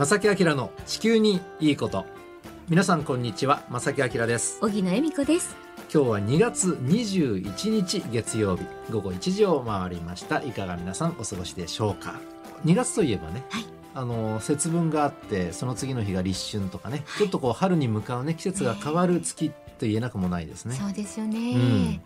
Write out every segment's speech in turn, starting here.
正木明の地球にいいこと。皆さんこんにちは。正木明です。小木野恵美子です。今日は2月21日月曜日午後1時を回りました。いかが皆さんお過ごしでしょうか。2月といえばね、はい。あの節分があってその次の日が立春とかね、はい。ちょっとこう春に向かうね季節が変わる月と言えなくもないですね。そうですよね、うん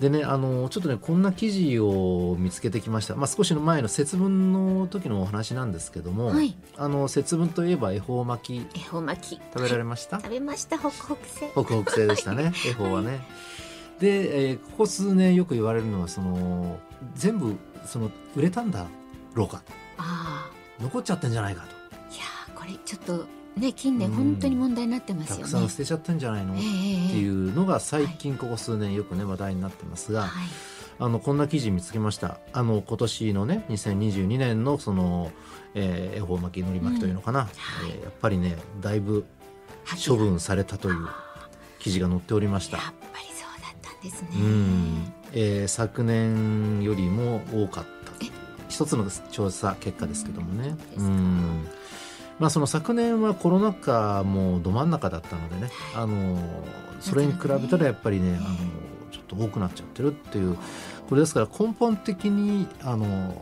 でねあのちょっとねこんな記事を見つけてきました、まあ、少しの前の節分の時のお話なんですけども、はい。あの節分といえば恵方巻き。恵方巻き。食べられました、食べました。ホクホク製北北西でしたね。恵方はね。で、えーここ数年よく言われるのはその全部その売れたんだろうかあ残っちゃってんじゃないかと。あいやーこれちょっとね近年うん。本当に問題になってますたよね。くさん捨てちゃってんじゃないの、えっえていうのが最近ここ数年よくね話題になってますが、はい。あのこんな記事見つけました。あの今年のね2022年のその、えー恵方巻きのり巻きというのかな、はい。えーやっぱりねだいぶはい処分されたというあ記事が載っておりました。ーやっぱりそうだったんですね。うん、えー昨年よりも多かった。え？一つの調査結果ですけどもね。うんまあその昨年はコロナ禍もど真ん中だったのでねあのそれに比べたらやっぱりねあのちょっと多くなっちゃってるっていう。これですから根本的にあの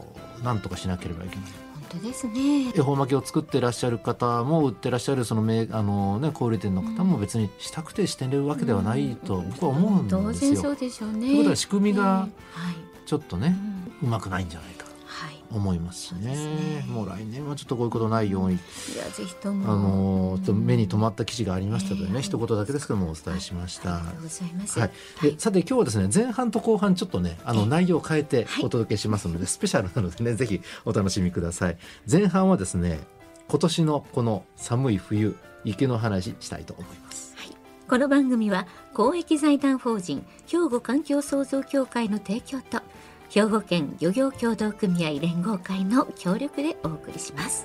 なんとかしなければいけない。本当ですね。恵方巻きを作ってらっしゃる方も売ってらっしゃるそのめあの、ね、小売店の方も別にしたくてしてるわけではないと僕は思うん当ですよ。然そうでしょうね。ということは仕組みがちょっとねうまくないんじゃない思いますね。ね。もう来年はちょっとこういうことないように、いやぜひとあものちょっと目に留まった記事がありましたのでね、ええ。一言だけですけどもお伝えしました。はい、でさて今日はですね前半と後半ちょっとねあのえ内容を変えてはい。お届けしますので、スペシャルなのでねぜひお楽しみください。前半はですね今年のこの寒い冬雪の話したいと思います。この番組は公益財団法人兵庫環境創造協会の提供と兵庫県漁業協同組合連合会の協力でお送りします。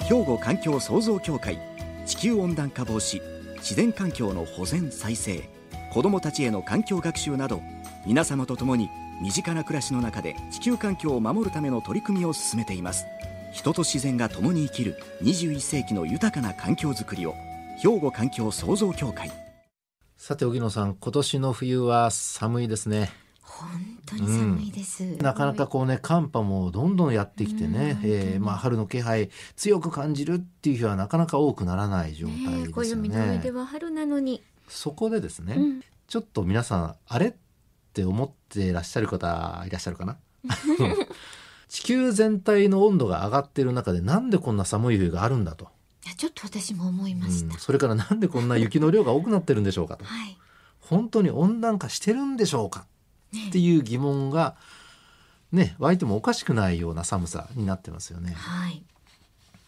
兵庫環境創造協会地球温暖化防止自然環境の保全再生子どもたちへの環境学習など皆様と共に身近な暮らしの中で地球環境を守るための取り組みを進めています。人と自然が共に生きる21世紀の豊かな環境づくりを兵庫環境創造協会。さて荻野さん今年の冬は寒いですね。本当に寒いです、なかなかこうね寒波もどんどんやってきてね、うんえーまあ、春の気配強く感じるっていう日はなかなか多くならない状態ねえですよ暦の上ねでは春なのに、そこでですね、うん。ちょっと皆さんあれって思っていらっしゃる方いらっしゃるかな？地球全体の温度が上がってる中でなんでこんな寒い冬があるんだと、いやちょっと私も思いました、うんそれからなんでこんな雪の量が多くなってるんでしょうかと。はい。本当に温暖化してるんでしょうか。ね。っていう疑問がね湧いてもおかしくないような寒さになってますよね。はい。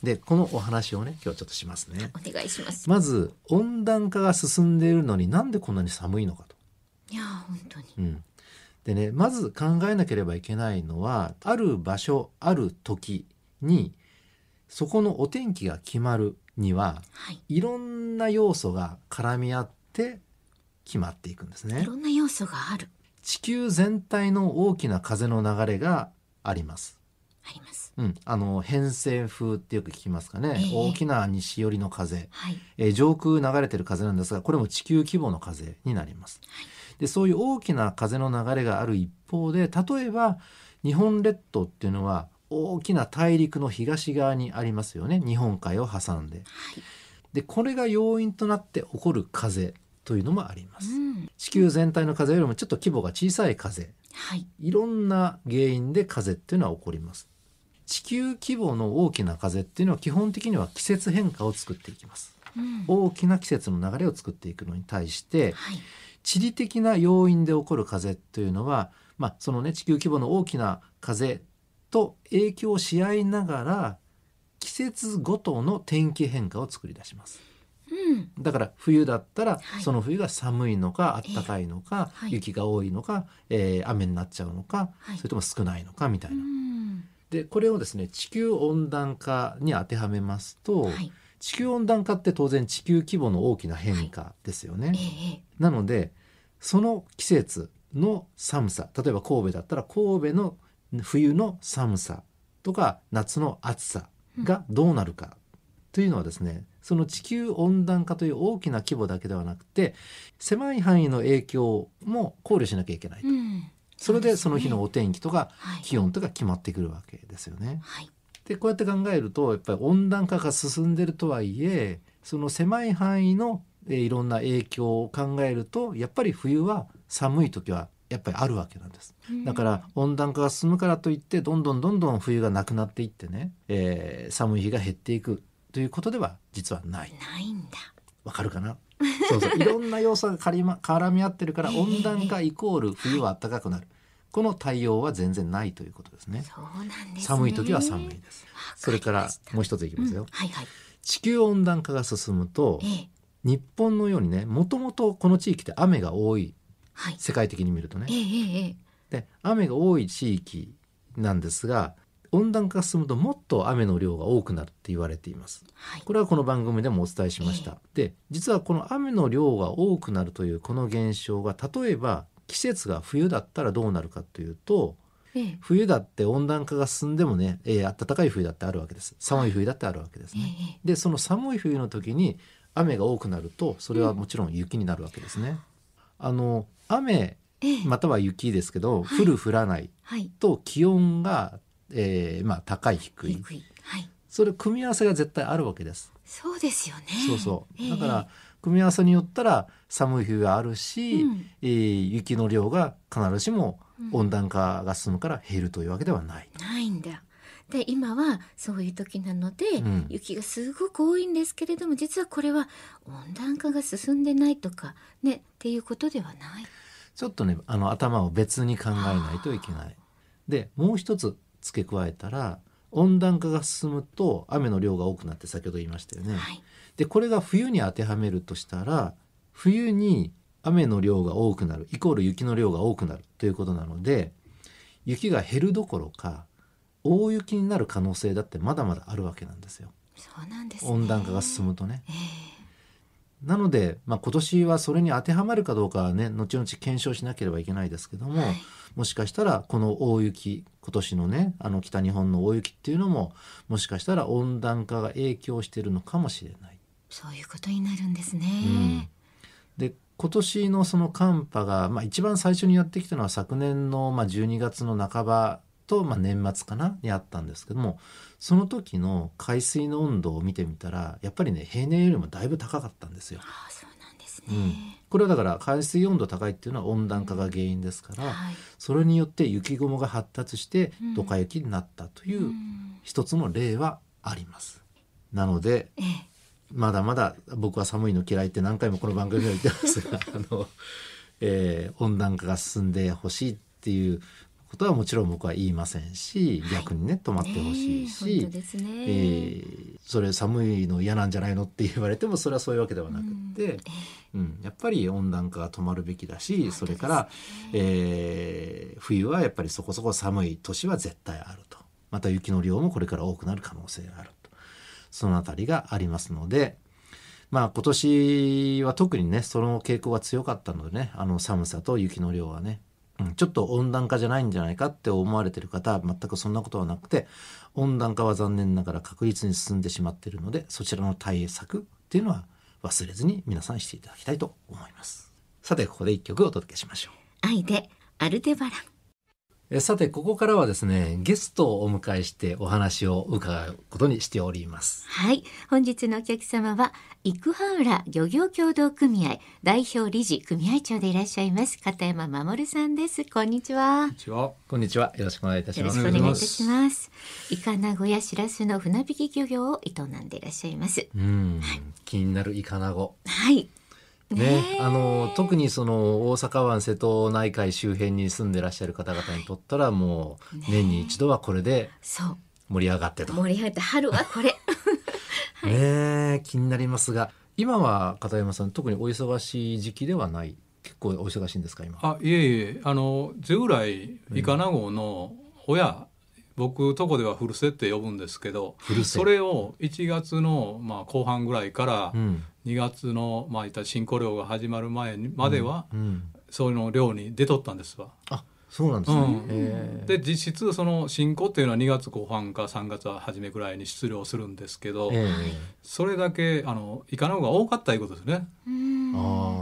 でこのお話をね今日ちょっとしますね。お願いします、まず温暖化が進んでいるのになんでこんなに寒いのかと。いや本当に。うん、でねまず考えなければいけないのはある場所ある時にそこのお天気が決まるにははい。いろんな要素が絡み合って決まっていくんですいねろ。んな要素がある。地球全体の大きな風の流れがあります。あります。うん、あの偏西風ってよく聞きますかね、ええ。大きな西寄りの風、はい。えー上空流れてる風なんですがこれも地球規模の風になります。でそういう大きな風の流れがある一方で例えば日本列島っていうのは大きな大陸の東側にありますよね日本海を挟んで。はいでこれが要因となって起こる風というのもあります。うん地球全体の風よりもちょっと規模が小さい風はいいろんな原因で風っていうのは起こります。地球規模の大きな風っていうのは基本的には季節変化を作っていきます。うん大きな季節の流れを作っていくのに対してはい地理的な要因で起こる風というのは、まあ、そのね地球規模の大きな風と影響し合いながら季節ごとの天気変化を作り出します。うん。だから冬だったら、はい。その冬が寒いのか暖かいのか、ええ。はい。雪が多いのか、えー雨になっちゃうのか、はい。それとも少ないのかみたいうな。ん。でこれをですね地球温暖化に当てはめますと、はい。地球温暖化って当然地球規模の大きな変化ですよね。ええ。なのでその季節の寒さ例えば神戸だったら神戸の冬の寒さとか夏の暑さがどうなるかというのはですねその地球温暖化という大きな規模だけではなくて狭い範囲の影響も考慮しなきゃいけないと、うん。それでその日のお天気とか気温とか決まってくるわけですよね。はい。でこうやって考えるとやっぱり温暖化が進んでるとはいえその狭い範囲のえーいろんな影響を考えるとやっぱり冬は寒い時はやっぱりあるわけなんです。だから温暖化が進むからといってどんどんどんどん冬がなくなっていってね、えー寒い日が減っていくということでは実はない。ないんだわかるかな？そうそういろんな要素が絡ま絡み合ってるからええ温暖化イコール冬は暖かくなる。この対応は全然ないということですね。そうなんですね寒い時は寒いです。それからもうう一ついきますよ。はいはい地球温暖化が進むとええ日本のようにねもともとこの地域って雨が多いはい。世界的に見るとね。ええええええ。で雨が多い地域なんですが温暖化が進むともっと雨の量が多くなるって言われています。はい。これはこの番組でもお伝えしました、で実はこの雨の量が多くなるというこの現象が例えば季節が冬だったらどうなるかというとええ。冬だって温暖化が進んでもね、えー暖かい冬だってあるわけです。寒い冬だってあるわけですええね、ええ。でその寒い冬の時に雨が多くなるとそれはもちろん雪になるわけですね。あの雨ええ。または雪ですけど、はい。降る降らないはい。と気温が、えーまあ、高い低い。それ組み合わせが絶対あるわけです。そうですよね。そうそう。ええ。だから組み合わせによったら寒い冬があるし、うん。えー雪の量が必ずしもうん。温暖化が進むから減るというわけではない。ないんだ。で今はそういう時なので、うん。雪がすごく多いんですけれども実はこれは温暖化が進んでないとかねっていうことではないちょっとねあの頭を別に考えないといけない。でもう一つ付け加えたら温暖化が進むと雨の量が多くなって先ほど言いましたよね。はいでこれが冬に当てはめるとしたら冬に雨の量が多くなるイコール雪の量が多くなるということなので雪が減るどころか大雪になる可能性だってまだまだあるわけなんですよそうなんですね温暖化が進むとね。えなので、まあ、今年はそれに当てはまるかどうかはね後々検証しなければいけないですけども、えはい。もしかしたらこの大雪今年のねあの北日本の大雪っていうのももしかしたら温暖化が影響しているのかもしれない。そういうことになるんですね、うん。で今年のその寒波が、まあ、一番最初にやってきたのは昨年の、まあ、12月の半ばと、まあ、年末かな？にあったんですけどもその時の海水の温度を見てみたらやっぱりね平年よりもだいぶ高かったんですよ。ああそうなんですね、うん、これはだから海水温度高いっていうのは温暖化が原因ですから、はい。それによって雪雲が発達してうん。ドカ雪になったといううん。一つの例はあります。なのでええ。まだまだ僕は寒いの嫌いって何回もこの番組では言ってますが あの、えー温暖化が進んでほしいっていうことはもちろん僕は言いませんし、はい。逆にね止まってほしいしね、えーそれ寒いの嫌なんじゃないのって言われてもそれはそういうわけではなくって、えうんやっぱり温暖化が止まるべきだし本当それから、えー冬はやっぱりそこそこ寒い年は絶対あると。また雪の量もこれから多くなる可能性があると。そのあたりがありますのでまあ今年は特にねその傾向が強かったのでねあの寒さと雪の量はね、うん、ちょっと温暖化じゃないんじゃないかって思われてる方は全くそんなことはなくて温暖化は残念ながら確実に進んでしまっているのでそちらの対策っていうのは忘れずに皆さんしていただきたいと思います。さてここで一曲お届けしましょう。愛でアルデバラ。ンえさてここからはですねゲストをお迎えしてお話を伺うことにしております。はい。本日のお客様は生羽浦漁業協同組合代表理事組合長でいらっしゃいます片山守さんです。こんにちは。こんにちは。こんにちは。よろしくお願いいたしよろますしくお願いいたします。イカナゴやシラスの船引き漁業を営んでいらっしゃいます。うん。気になるイカナゴはいね。え。あの特にその大阪湾瀬戸内海周辺に住んでらっしゃる方々にとったらもう年に一度はこれでそう。盛り上がってと、ね盛り上がって春はこれ。え気になりますが今は片山さん特にお忙しい時期ではない？結構お忙しいんですか今？あ、いえいえ、あのゼウライイカナゴの親、僕とこではフルセって呼ぶんですけど、フルセそれを1月のまあ後半ぐらいからうん2月のまあいった新古漁が始まる前にまではうんそういうの漁に出とったんですわ。あそうなんですね、うん。で実質その新子っていうのは2月後半か3月初めぐらいに出漁するんですけど、えそれだけあのイカの方が多かったいうことですね。うん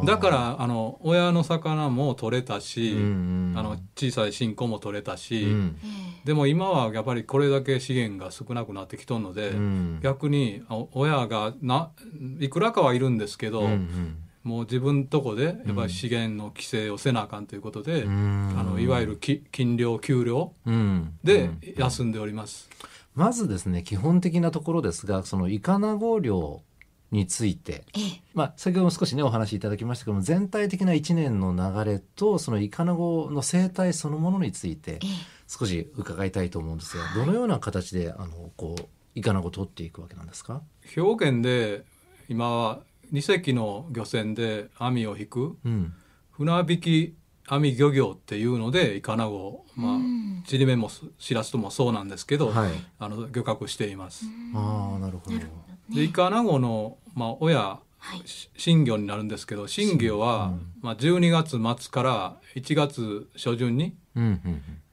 だからあの親の魚も取れたし、うんうんあの小さい新子も取れたし、うん。えでも今はやっぱりこれだけ資源が少なくなってきとるので、うん。逆にあ親がないくらかはいるんですけど、うんもう自分とこでやっぱり資源の規制をせなあかんということで、うん。あのいわゆるき金量給料うん。でうん。休んでおります。まずですね基本的なところですがそのイカナゴ漁について、ええ。まあ、先ほども少しねお話しいただきましたけども全体的な1年の流れとそのイカナゴの生態そのものについてええ。少し伺いたいと思うんですがどのような形であのこうイカナゴを取っていくわけなんですか、兵庫県で今は2隻の漁船で網を引くうん。船引き網漁業っていうのでイカナゴまあうん。ちりめんもしらすともそうなんですけど、はい。あの漁獲しています。ああなるほど。でイカナゴの、まあ、親はい。し新魚になるんですけど新魚は、まあ、12月末から1月初旬に、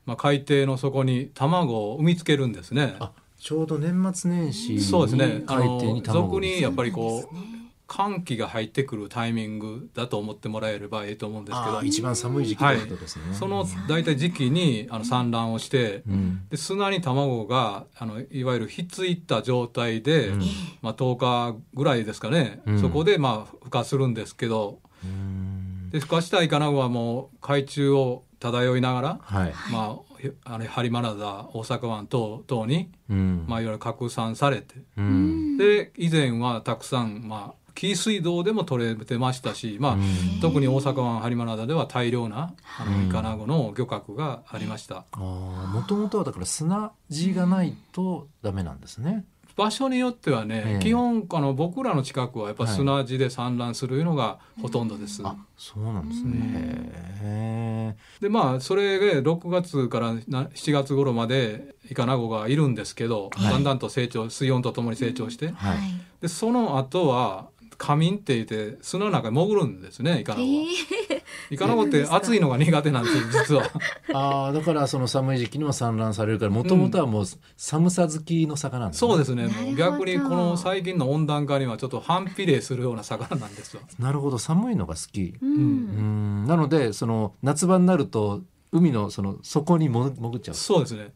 まあ、海底の底に卵を産みつけるんですね。あちょうど年末年始にそうですね。あ海底にの卵俗にやっぱりこうそうなんですね寒気が入ってくるタイミングだと思ってもらえればいいと思うんですけど。一番寒い時期とい。うことですね、その大体時期にあの産卵をして、うん。で砂に卵があのいわゆるひっついた状態で、うん。まあ、10日ぐらいですかね、うん。そこでまあ孵化するんですけど。うん。で孵化したイカナゴはもう海中を漂いながら、はい、まあ、ひあれ播磨灘大阪湾等々に、うん。まあ、いわゆる拡散されて。うん。で以前はたくさん、まあ、紀伊水道でも取れてましたし、まあうん。特に大阪湾播磨灘では大量なあうん。のイカナゴの漁獲がありました。あもともとはだから砂地がないとダメなんですね。場所によってはね、ええ。基本あの僕らの近くはやっぱ砂地で産卵するのがほとんどです。あそうなんですね。へでまあそれで6月からな7月頃までイカナゴがいるんですけど、はい。だんだんと成長水温とともに成長して、はいはい。でその後は仮眠って言って砂の中に潜るんですねイカナゴは。イカナゴって暑いのが苦手なんですよ実は。ああだからその寒い時期にも産卵されるからもともとはもう寒さ好きの魚なんですね。そうですね逆にこの最近の温暖化にはちょっと反比例するような魚なんですよ。なるほど寒いのが好き。ううんんなのでその夏場になると海のその底にも潜っちゃう。そうですね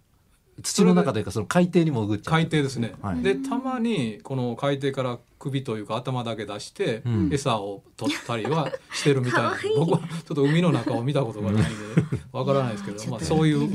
土の中というかその海底に潜っちゃう。海底ですね、はいでたまにこの海底から首というか頭だけ出してうん。餌を取ったりはしてるみたいな、かわいい。僕はちょっと海の中を見たことがないんで わからないですけど、まあ、そういう、う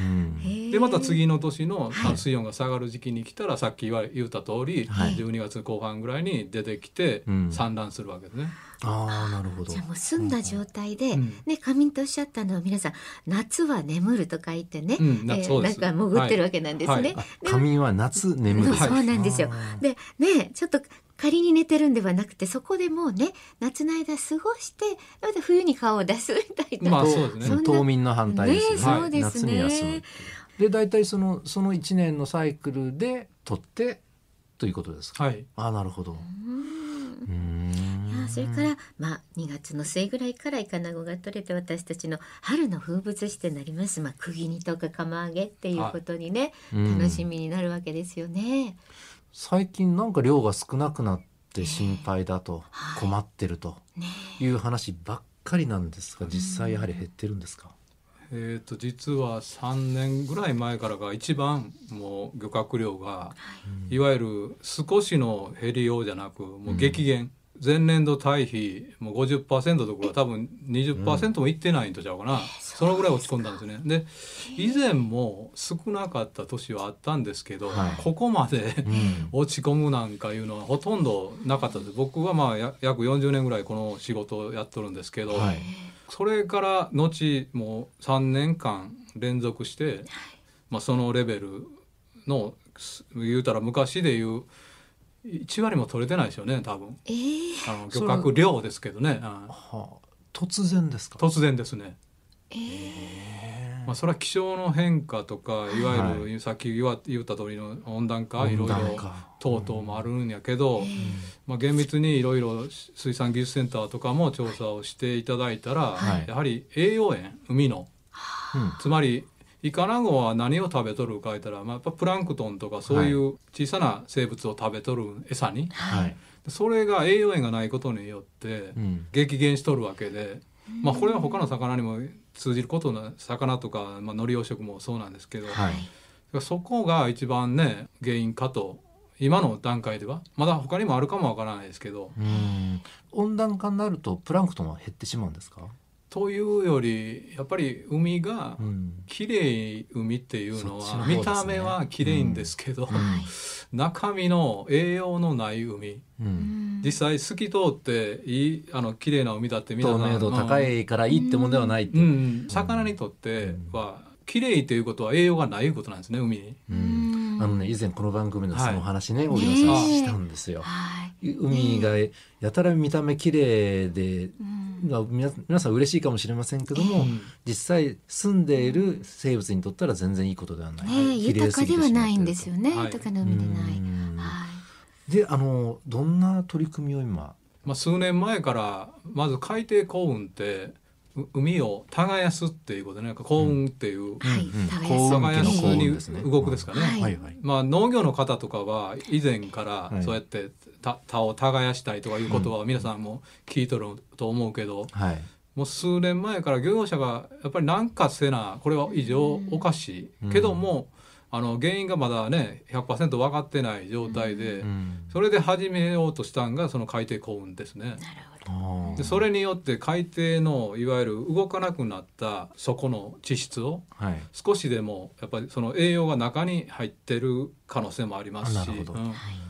ん。でまた次の年の水温が下がる時期に来たらさっき言わ言った通り、はい。12月後半ぐらいに出てきてうん。産卵するわけですね。ああなるほど。じゃあもう澄んだ状態で、うん。ね仮眠とおっしゃったのは皆さん夏は眠ると書いてね、うんなそうです。なんか潜ってるわけなんですね。はい。あ仮眠は夏眠る。そうなんですよでねちょっと仮に寝てるんではなくてそこでもうね夏の間過ごしてまた冬に顔を出すみたいな、まあそうですねそんな冬眠の反対ですよね。ねそうですね夏に休む。で大体そのその一年のサイクルで取ってということですか？はいああなるほど。うんうーんいやそれから、まあ、2月の末ぐらいからイカナゴが取れて私たちの春の風物詩となります、まあ、釘煮とか釜揚げっていうことにね、うん楽しみになるわけですよね。最近なんか量が少なくなって心配だとはい。困ってるとねいう話ばっかりなんですが実際やはり減ってるんですか？えー、と実は3年ぐらい前からが一番もう漁獲量が、い。わゆる少しの減りようじゃなくもう激減、前年度対比もう50%どころか多分20%もいってないんとちゃうかな、そのぐらい落ち込んだんですね。で以前も少なかった年はあったんですけど、はい。ここまでうん。落ち込むなんかいうのはほとんどなかったです。僕はまあや約40年ぐらいこの仕事をやっとるんですけど、はい。それから後もう3年間連続して、まあ、そのレベルのす言うたら昔で言う1割も取れてないですよね多分。えー。あの漁獲量ですけどね、うんはあ。突然ですか？突然ですね。えー。まあ、それは気象の変化とかいわゆる、はさっき言わ言った通りの温暖化いろいろ等々もあるんやけど、まあ、厳密にいろいろ水産技術センターとかも調査をしていただいたら、はい。やはり栄養塩海のうんつまりイカナゴは何を食べとるか言ったら、まあ、やっぱプランクトンとかそういう小さな生物を食べとる餌に、はい。それが栄養塩がないことによってうん。激減しとるわけで、まあ、これは他の魚にも通じることな魚とか、まあ、海苔養殖もそうなんですけど、はい。そこが一番ね原因かと今の段階ではまだ他にもあるかもわからないですけどうん。温暖化になるとプランクトンは減ってしまうんですか？というよりやっぱり海がうん。綺麗海っていうのは、見た目は綺麗んですけど、中身の栄養のない海。うん。実際透き通っていいあの綺麗な海だって皆さん透明度高いからいいってもんではない魚にとっては綺麗ということは栄養がないことなんですね海に。うんあのね以前この番組でそのお話ね、はい荻野さんしたんですよ。はい。海がやたら見た目綺麗で、皆皆さん嬉しいかもしれませんけども、うん実際住んでいる生物にとったら全然いいことではない。ねえ綺麗豊かではすぎてしまってるとないんですよね。はい豊かな海でない。であのどんな取り組みを今？まあ、数年前からまず海底幸運ってう海を耕すっていうことでね幸運っていう、耕す。にですね。動くですかね。はい。はいはい。まあ、農業の方とかは以前からはい。そうやって田田を耕したいとかいう言葉は皆さんも聞いとると思うけど、はい。もう数年前から漁業者がやっぱり何かせなこれは異常おかしい、けどもあの原因がまだね100%分かってない状態で、うん。それで始めようとしたんがその海底幸運ですね。なるほど。でそれによって海底のいわゆる動かなくなった底の地質をはい。少しでもやっぱりその栄養が中に入ってる可能性もありますし、うん。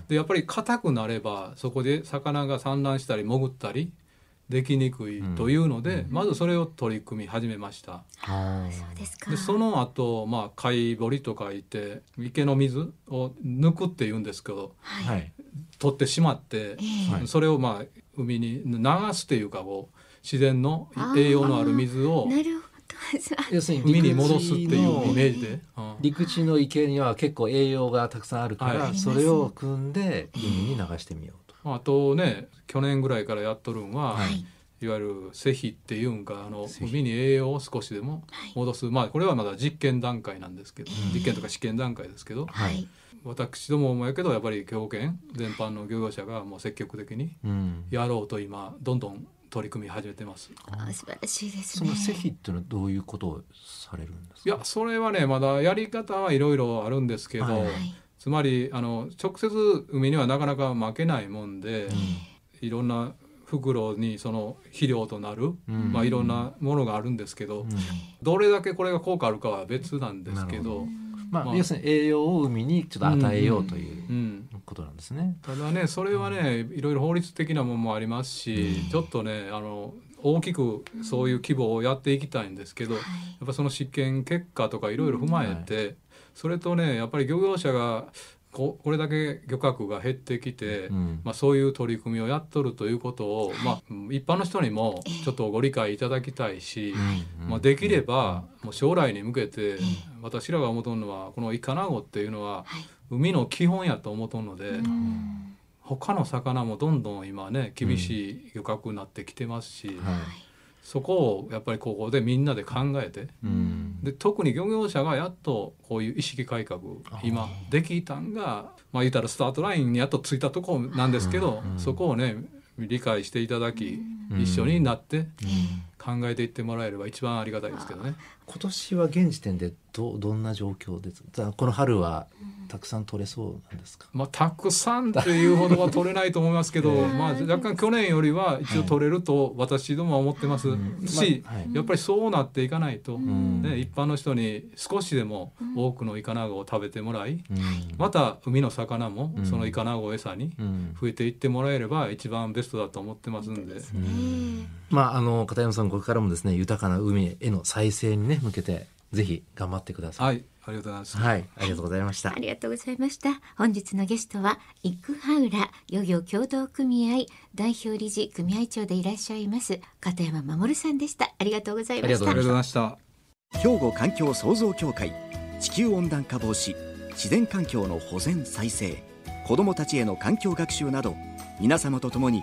でやっぱり硬くなればそこで魚が産卵したり潜ったりできにくいというので、まずそれを取り組み始めました。あそうですか。でその後、まあ貝掘りとかいて池の水を抜くっていうんですけどーはい。取ってしまって、ええはいそれをまあ海に流すっていうかこう自然の栄養のある水をなるほど。要するに海に戻すっていうイメ陸地のージで。うん陸地の池には結構栄養がたくさんあるから、はいそれを汲んで海に流してみようと。あとね去年ぐらいからやっとるんは、はいい、わゆる施肥っていうんかあの海に栄養を少しでも戻す、まあこれはまだ実験段階なんですけど、実験とか試験段階ですけどはい。私どももやけどやっぱり兵庫県全般の漁業者がもう積極的にうん。やろうと今どんどん取り組み始めてます。あ素晴らしいですね。その施肥っていうのはどういうことをされるんですか？いやそれはねまだやり方はいろいろあるんですけど、はいはい。つまりあの直接海にはなかなか負けないもんで、いろんな袋にその肥料となる、うん。まあ、いろんなものがあるんですけど、うん。どれだけこれが効果あるかは別なんですけど、まあ、まあ要するに栄養を海にちょっと与えようという。うん、ことなんですね。ただねそれはねいろいろ法律的なものもありますし、ちょっとねあの大きくそういう規模をやっていきたいんですけど、やっぱその試験結果とかいろいろ踏まえて、それとねやっぱり漁業者がここれだけ漁獲が減ってきて、うん。まあ、そういう取り組みをやっとるということを、まあ、一般の人にもちょっとご理解いただきたいし、うん。まあ、できればもう将来に向けて私らが思うとんのはこのイカナゴっていうのは海の基本やと思うとんので、他の魚もどんどん今ね厳しい漁獲になってきてますし、はいそこをやっぱりここでみんなで考えてうん。で特に漁業者がやっとこういう意識改革今できたんがまあ言ったらスタートラインにやっとついたとこなんですけど、そこをね理解していただき、一緒になって考えていってもらえれば一番ありがたいですけどね。今年は現時点でどどんな状況です？かこの春はたくさん取れそうなんですか、まあ、たくさんっていうほどは取れないと思いますけど、まあ、若干去年よりは一応取れると私どもは思ってます。し、まあはい。やっぱりそうなっていかないと、ん。ね、一般の人に少しでも多くのイカナゴを食べてもらい、うん。また海の魚もうん。そのイカナゴを餌にうん。増えていってもらえれば一番ベストだと思ってますんで。まああの片山さんこれからもですね豊かな海への再生にね向けてぜひ頑張ってください。はい、ありがとうございます。はい、ありがとうございました。ありがとうございました。本日のゲストは、イクハウラ漁業協同組合代表理事組合長でいらっしゃいます、片山守さんでした。ありがとうございましたありがとうございま。ありがとうございました。兵庫環境創造協会地球温暖化防止自然環境の保全再生子どもたちへの環境学習など皆様と共に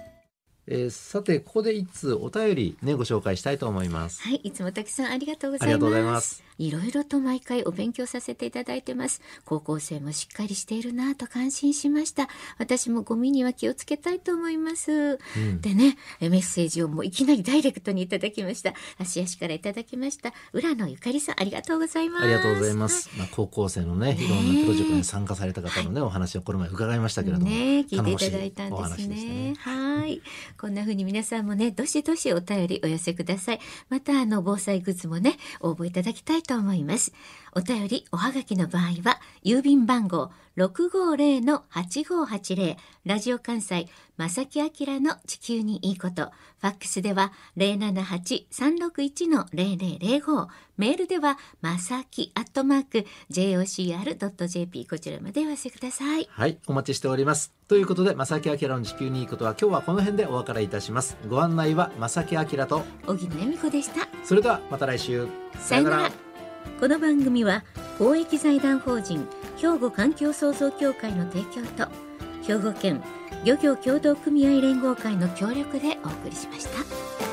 えーさてここで一通お便りねご紹介したいと思いますはい、いつもたくさんありがとうございま。すすいろいろと毎回お勉強させていただいてます。高校生もしっかりしているなぁと感心しました。私もゴミには気をつけたいと思います。でね、えメッセージをもういきなりダイレクトにいただきました。芦屋市からいただきました。浦野ゆかりさん、ありがとうございます。ありがとうございます。まあ、高校生のね、いろんなプロジェクトに参加された方のね、お話をこの前伺いましたけれども。ね聞いていただいたんですね。はい。こんな風に皆さんもね、どしどしお便りお寄せください。また、あの、防災グッズもね、応募いただきたいと思います。お便り、おはがきの場合は、郵便番号650-8580、ラジオ関西、正木明の地球にいいこと。ファックスでは、078-361-0005。メールでは、まさきアットマーク、jocr.jp、こちらまでお寄せください。はい、お待ちしております。ということで、正木明の地球にいいことは、今日はこの辺でお別れいたします。ご案内は正木明と、荻野恵美子でした。それではまた来週。さよなら。この番組は公益財団法人兵庫環境創造協会の提供と兵庫県漁業協同組合連合会の協力でお送りしました。